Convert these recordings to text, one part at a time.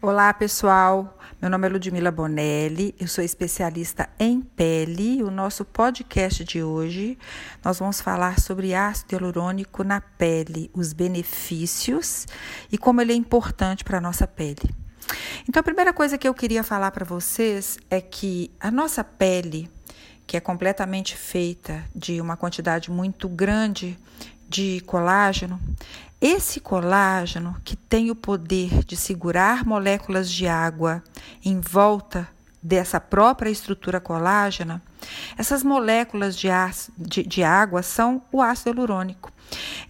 Olá, pessoal. Meu nome é Ludmila Bonelli, eu sou especialista em pele. O nosso podcast de hoje nós vamos falar sobre ácido hialurônico na pele, os benefícios e como ele é importante para a nossa pele. Então, a primeira coisa que eu queria falar para vocês é que a nossa pele, que é completamente feita de uma quantidade muito grande de colágeno, esse colágeno, que tem o poder de segurar moléculas de água em volta dessa própria estrutura colágena, essas moléculas de, de, de água são o ácido hialurônico.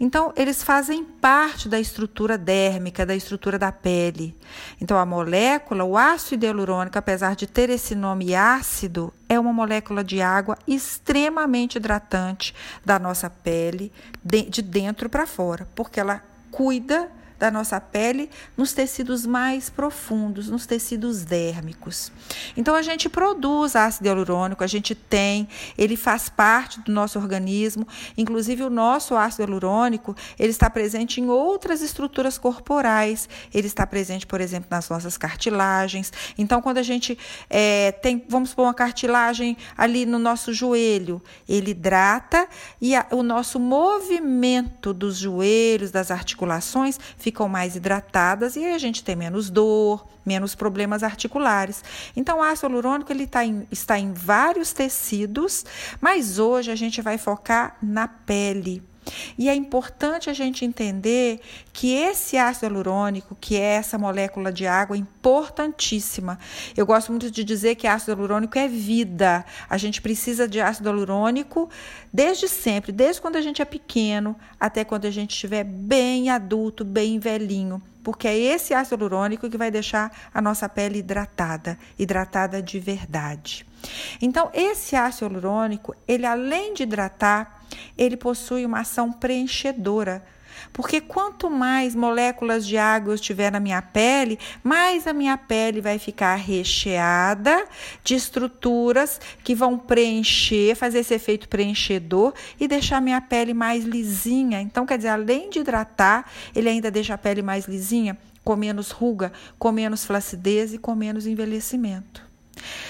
Então, eles fazem parte da estrutura dérmica, da estrutura da pele. Então, a molécula, o ácido hialurônico, apesar de ter esse nome ácido, é uma molécula de água extremamente hidratante da nossa pele, de dentro para fora, porque ela cuida da nossa pele nos tecidos mais profundos, nos tecidos dérmicos. Então a gente produz ácido hialurônico, a gente tem, ele faz parte do nosso organismo, inclusive o nosso ácido hialurônico, ele está presente em outras estruturas corporais, ele está presente, por exemplo, nas nossas cartilagens. Então quando a gente é, tem, vamos pôr uma cartilagem ali no nosso joelho, ele hidrata e a, o nosso movimento dos joelhos, das articulações, ficam mais hidratadas e aí a gente tem menos dor, menos problemas articulares. Então, o ácido hialurônico ele tá em, está em vários tecidos, mas hoje a gente vai focar na pele. E é importante a gente entender que esse ácido hialurônico, que é essa molécula de água importantíssima, eu gosto muito de dizer que ácido hialurônico é vida. A gente precisa de ácido hialurônico desde sempre, desde quando a gente é pequeno até quando a gente estiver bem adulto, bem velhinho porque é esse ácido hialurônico que vai deixar a nossa pele hidratada, hidratada de verdade. Então, esse ácido hialurônico, ele além de hidratar, ele possui uma ação preenchedora. Porque quanto mais moléculas de água eu tiver na minha pele, mais a minha pele vai ficar recheada de estruturas que vão preencher, fazer esse efeito preenchedor e deixar a minha pele mais lisinha. Então, quer dizer, além de hidratar, ele ainda deixa a pele mais lisinha, com menos ruga, com menos flacidez e com menos envelhecimento.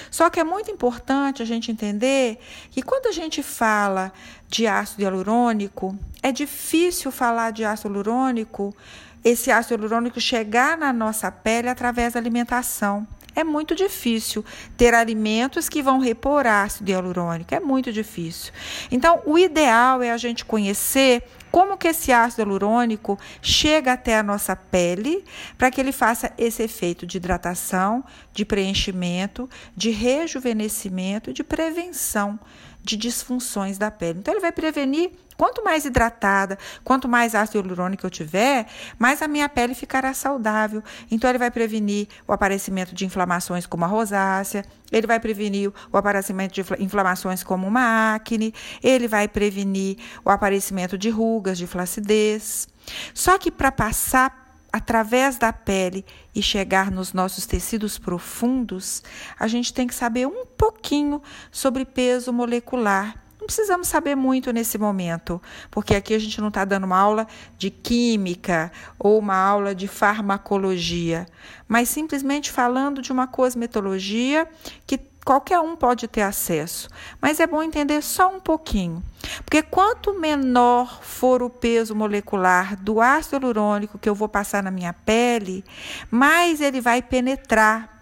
Só que é muito importante a gente entender que quando a gente fala de ácido hialurônico, é difícil falar de ácido hialurônico, esse ácido hialurônico chegar na nossa pele através da alimentação. É muito difícil ter alimentos que vão repor ácido hialurônico, é muito difícil. Então, o ideal é a gente conhecer como que esse ácido hialurônico chega até a nossa pele para que ele faça esse efeito de hidratação, de preenchimento, de rejuvenescimento, de prevenção de disfunções da pele. Então, ele vai prevenir Quanto mais hidratada, quanto mais ácido hialurônico eu tiver, mais a minha pele ficará saudável. Então, ele vai prevenir o aparecimento de inflamações como a rosácea, ele vai prevenir o aparecimento de inflamações como uma acne, ele vai prevenir o aparecimento de rugas, de flacidez. Só que para passar através da pele e chegar nos nossos tecidos profundos, a gente tem que saber um pouquinho sobre peso molecular. Precisamos saber muito nesse momento, porque aqui a gente não está dando uma aula de química ou uma aula de farmacologia, mas simplesmente falando de uma cosmetologia que qualquer um pode ter acesso, mas é bom entender só um pouquinho. Porque quanto menor for o peso molecular do ácido hialurônico que eu vou passar na minha pele, mais ele vai penetrar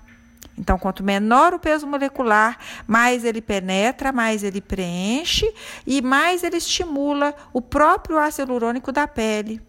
então, quanto menor o peso molecular, mais ele penetra, mais ele preenche e mais ele estimula o próprio ácido hialurônico da pele.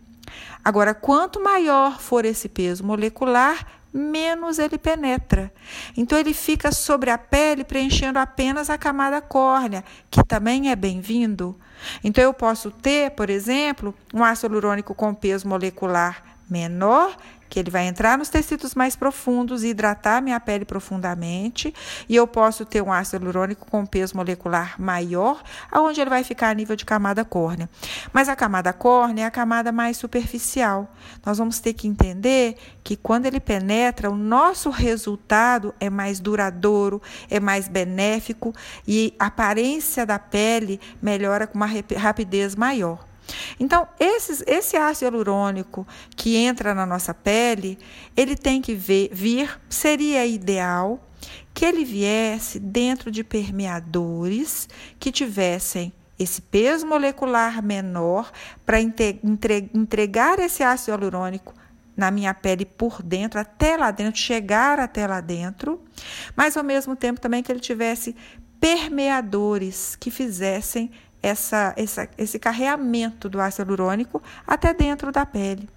Agora, quanto maior for esse peso molecular, menos ele penetra. Então, ele fica sobre a pele preenchendo apenas a camada córnea, que também é bem-vindo. Então, eu posso ter, por exemplo, um ácido hialurônico com peso molecular menor que ele vai entrar nos tecidos mais profundos e hidratar minha pele profundamente, e eu posso ter um ácido hialurônico com peso molecular maior, aonde ele vai ficar a nível de camada córnea. Mas a camada córnea é a camada mais superficial. Nós vamos ter que entender que quando ele penetra, o nosso resultado é mais duradouro, é mais benéfico e a aparência da pele melhora com uma rapidez maior. Então, esses, esse ácido hialurônico que entra na nossa pele, ele tem que ver, vir, seria ideal que ele viesse dentro de permeadores que tivessem esse peso molecular menor para entregar esse ácido hialurônico na minha pele por dentro, até lá dentro, chegar até lá dentro, mas ao mesmo tempo também que ele tivesse permeadores que fizessem essa, essa, esse carreamento do ácido hialurônico até dentro da pele.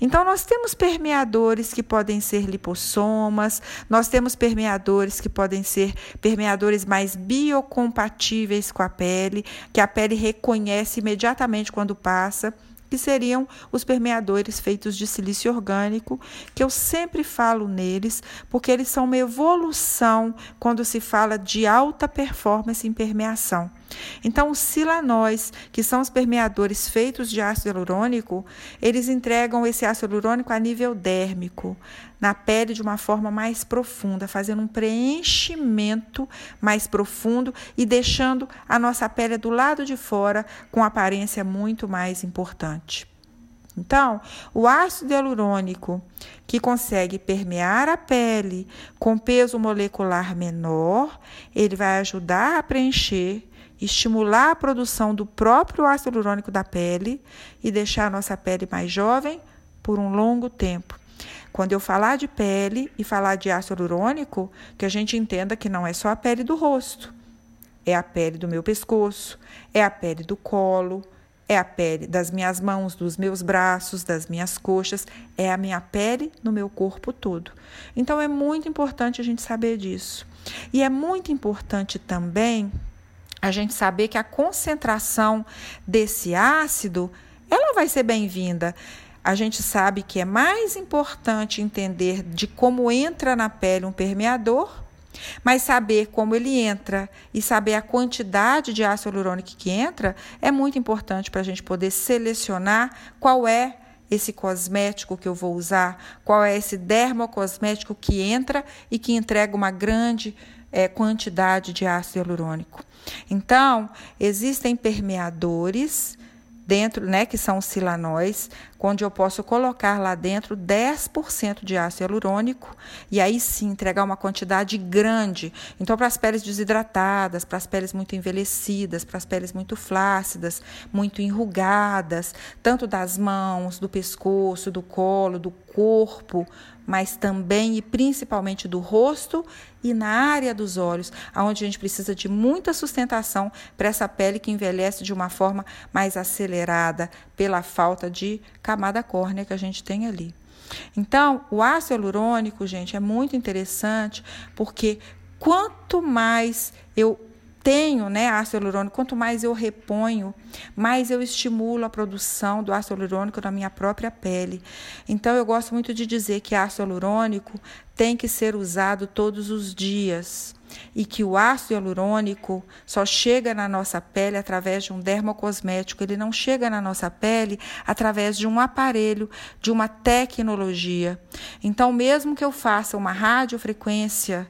Então, nós temos permeadores que podem ser lipossomas, nós temos permeadores que podem ser permeadores mais biocompatíveis com a pele, que a pele reconhece imediatamente quando passa que seriam os permeadores feitos de silício orgânico, que eu sempre falo neles, porque eles são uma evolução quando se fala de alta performance em permeação. Então, os silanóis, que são os permeadores feitos de ácido hialurônico, eles entregam esse ácido hialurônico a nível dérmico, na pele de uma forma mais profunda, fazendo um preenchimento mais profundo e deixando a nossa pele do lado de fora com aparência muito mais importante. Então, o ácido hialurônico, que consegue permear a pele com peso molecular menor, ele vai ajudar a preencher estimular a produção do próprio ácido hialurônico da pele e deixar a nossa pele mais jovem por um longo tempo. Quando eu falar de pele e falar de ácido hialurônico, que a gente entenda que não é só a pele do rosto, é a pele do meu pescoço, é a pele do colo, é a pele das minhas mãos, dos meus braços, das minhas coxas, é a minha pele no meu corpo todo. Então é muito importante a gente saber disso. E é muito importante também a gente saber que a concentração desse ácido, ela vai ser bem-vinda. A gente sabe que é mais importante entender de como entra na pele um permeador, mas saber como ele entra e saber a quantidade de ácido hialurônico que entra é muito importante para a gente poder selecionar qual é esse cosmético que eu vou usar, qual é esse dermocosmético que entra e que entrega uma grande é, quantidade de ácido hialurônico. Então, existem permeadores dentro, né, que são os silanóis, onde eu posso colocar lá dentro 10% de ácido hialurônico e aí sim entregar uma quantidade grande. Então, para as peles desidratadas, para as peles muito envelhecidas, para as peles muito flácidas, muito enrugadas, tanto das mãos, do pescoço, do colo, do corpo, mas também e principalmente do rosto e na área dos olhos, aonde a gente precisa de muita sustentação para essa pele que envelhece de uma forma mais acelerada pela falta de camada córnea que a gente tem ali. Então, o ácido hialurônico, gente, é muito interessante porque quanto mais eu tenho né, ácido hialurônico, quanto mais eu reponho, mais eu estimulo a produção do ácido hialurônico na minha própria pele. Então, eu gosto muito de dizer que ácido hialurônico tem que ser usado todos os dias e que o ácido hialurônico só chega na nossa pele através de um dermocosmético, ele não chega na nossa pele através de um aparelho, de uma tecnologia. Então, mesmo que eu faça uma radiofrequência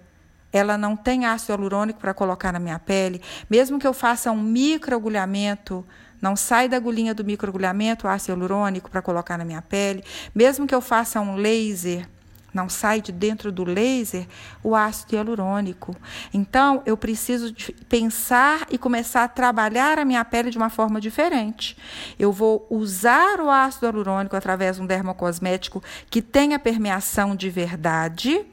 ela não tem ácido hialurônico para colocar na minha pele, mesmo que eu faça um microagulhamento, não sai da agulhinha do microagulhamento ácido hialurônico para colocar na minha pele, mesmo que eu faça um laser, não sai de dentro do laser o ácido hialurônico. Então, eu preciso pensar e começar a trabalhar a minha pele de uma forma diferente. Eu vou usar o ácido hialurônico através de um dermocosmético que tenha permeação de verdade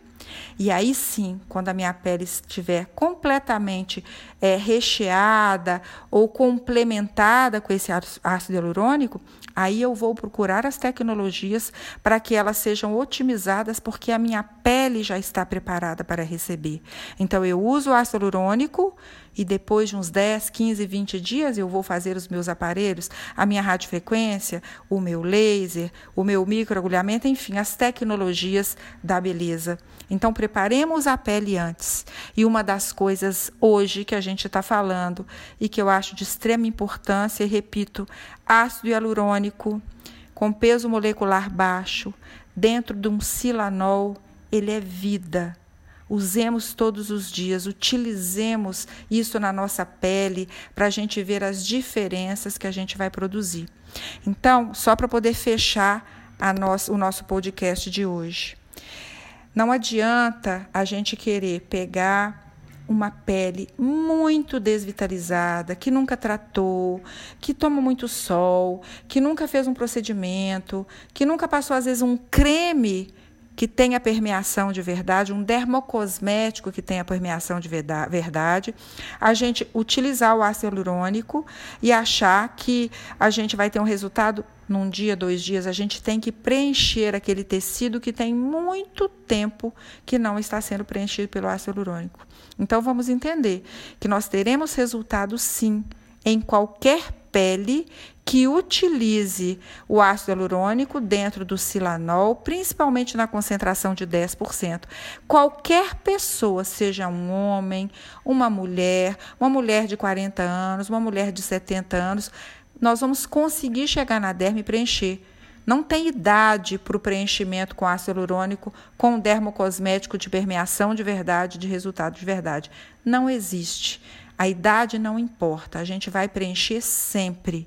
e aí sim, quando a minha pele estiver completamente é, recheada ou complementada com esse ácido hialurônico, aí eu vou procurar as tecnologias para que elas sejam otimizadas, porque a minha pele já está preparada para receber. Então, eu uso o ácido hialurônico e depois de uns 10, 15, 20 dias eu vou fazer os meus aparelhos, a minha radiofrequência, o meu laser, o meu microagulhamento, enfim, as tecnologias da beleza. Então, preparemos a pele antes. E uma das coisas hoje que a gente está falando e que eu acho de extrema importância, e repito, ácido hialurônico com peso molecular baixo, dentro de um silanol, ele é vida. usemos todos os dias, utilizemos isso na nossa pele para a gente ver as diferenças que a gente vai produzir. Então, só para poder fechar o nosso podcast de hoje. Não adianta a gente querer pegar uma pele muito desvitalizada, que nunca tratou, que toma muito sol, que nunca fez um procedimento, que nunca passou, às vezes, um creme que tenha permeação de verdade, um dermocosmético que tenha permeação de verdade, a gente utilizar o ácido hialurônico e achar que a gente vai ter um resultado num dia, dois dias, a gente tem que preencher aquele tecido que tem muito tempo que não está sendo preenchido pelo ácido hialurônico. Então vamos entender que nós teremos resultado sim em qualquer pele que utilize o ácido hialurônico dentro do silanol, principalmente na concentração de 10%. Qualquer pessoa, seja um homem, uma mulher, uma mulher de 40 anos, uma mulher de 70 anos, nós vamos conseguir chegar na derme e preencher. Não tem idade para o preenchimento com ácido hialurônico com dermocosmético de permeação de verdade, de resultado de verdade. Não existe. A idade não importa, a gente vai preencher sempre.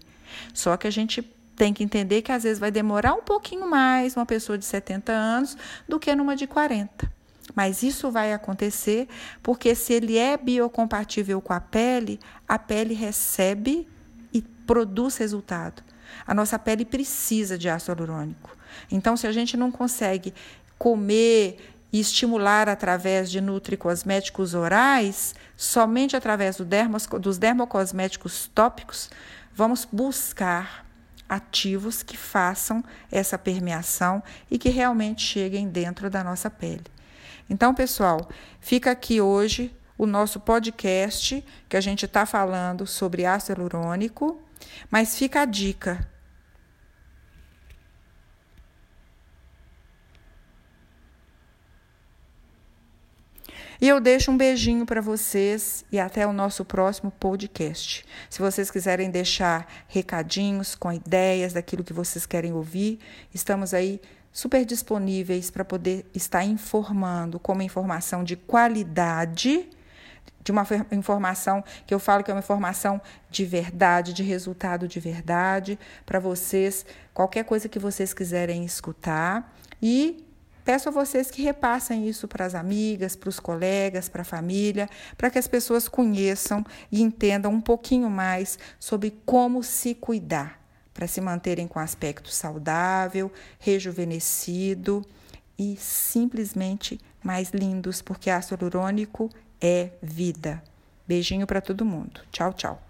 Só que a gente tem que entender que às vezes vai demorar um pouquinho mais uma pessoa de 70 anos do que numa de 40. Mas isso vai acontecer porque se ele é biocompatível com a pele, a pele recebe produz resultado. A nossa pele precisa de ácido hialurônico. Então, se a gente não consegue comer e estimular através de nutricosméticos orais, somente através do dermos, dos dermocosméticos tópicos, vamos buscar ativos que façam essa permeação e que realmente cheguem dentro da nossa pele. Então, pessoal, fica aqui hoje o nosso podcast que a gente está falando sobre ácido hialurônico mas fica a dica. E eu deixo um beijinho para vocês e até o nosso próximo podcast. Se vocês quiserem deixar recadinhos com ideias daquilo que vocês querem ouvir, estamos aí super disponíveis para poder estar informando com uma informação de qualidade de uma informação que eu falo que é uma informação de verdade, de resultado de verdade, para vocês, qualquer coisa que vocês quiserem escutar. E peço a vocês que repassem isso para as amigas, para os colegas, para a família, para que as pessoas conheçam e entendam um pouquinho mais sobre como se cuidar, para se manterem com aspecto saudável, rejuvenescido e simplesmente mais lindos, porque ácido hialurônico é vida. Beijinho para todo mundo. Tchau, tchau.